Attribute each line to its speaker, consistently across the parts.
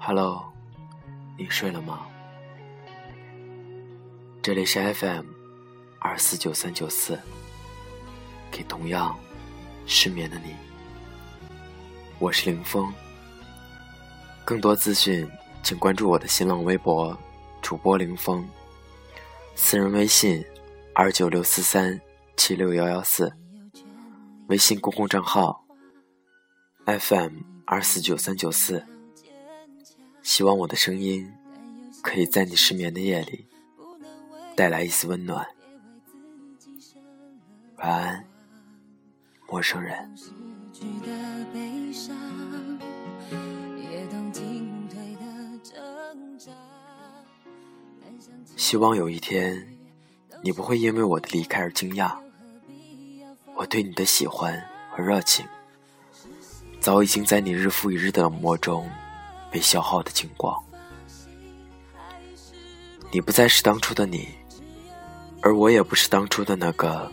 Speaker 1: Hello，你睡了吗？这里是 FM 二四九三九四，给同样失眠的你，我是林峰。更多资讯，请关注我的新浪微博主播林峰，私人微信二九六四三七六幺幺四，微信公共账号 FM 二四九三九四。希望我的声音可以在你失眠的夜里带来一丝温暖。晚安，陌生人。希望有一天，你不会因为我的离开而惊讶。我对你的喜欢和热情，早已经在你日复一日的冷漠中。被消耗的精光，你不再是当初的你，而我也不是当初的那个，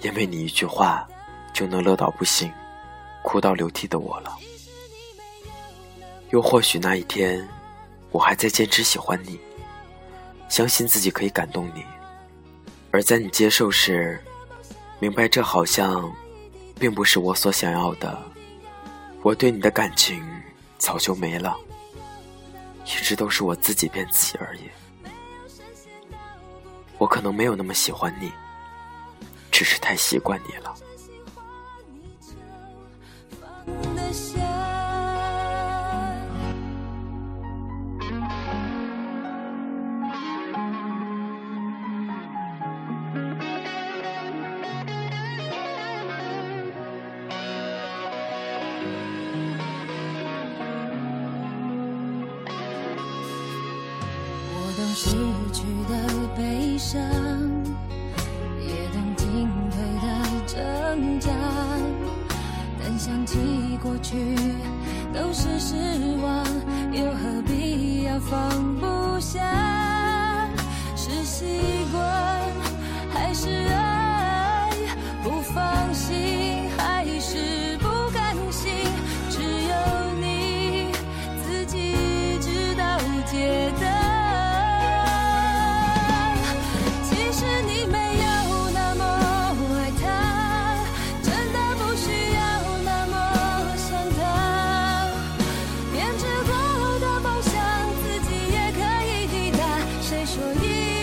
Speaker 1: 因为你一句话就能乐到不行、哭到流涕的我了。又或许那一天，我还在坚持喜欢你，相信自己可以感动你，而在你接受时，明白这好像并不是我所想要的。我对你的感情。早就没了，一直都是我自己骗自己而已。我可能没有那么喜欢你，只是太习惯你了。
Speaker 2: 失去的悲伤，也懂进退的挣扎。但想起过去都是失望，又何必要放不下？谁说一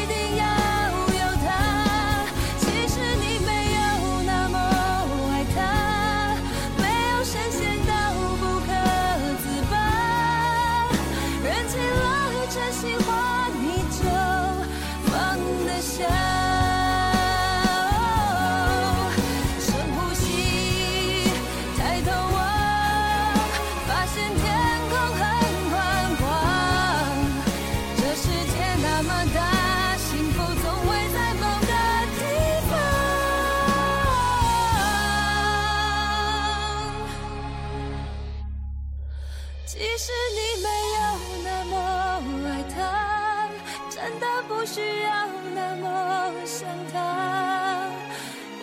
Speaker 2: 真的不需要那么想他。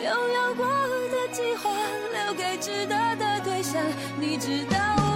Speaker 2: 拥有过的计划留给值得的对象，你知道。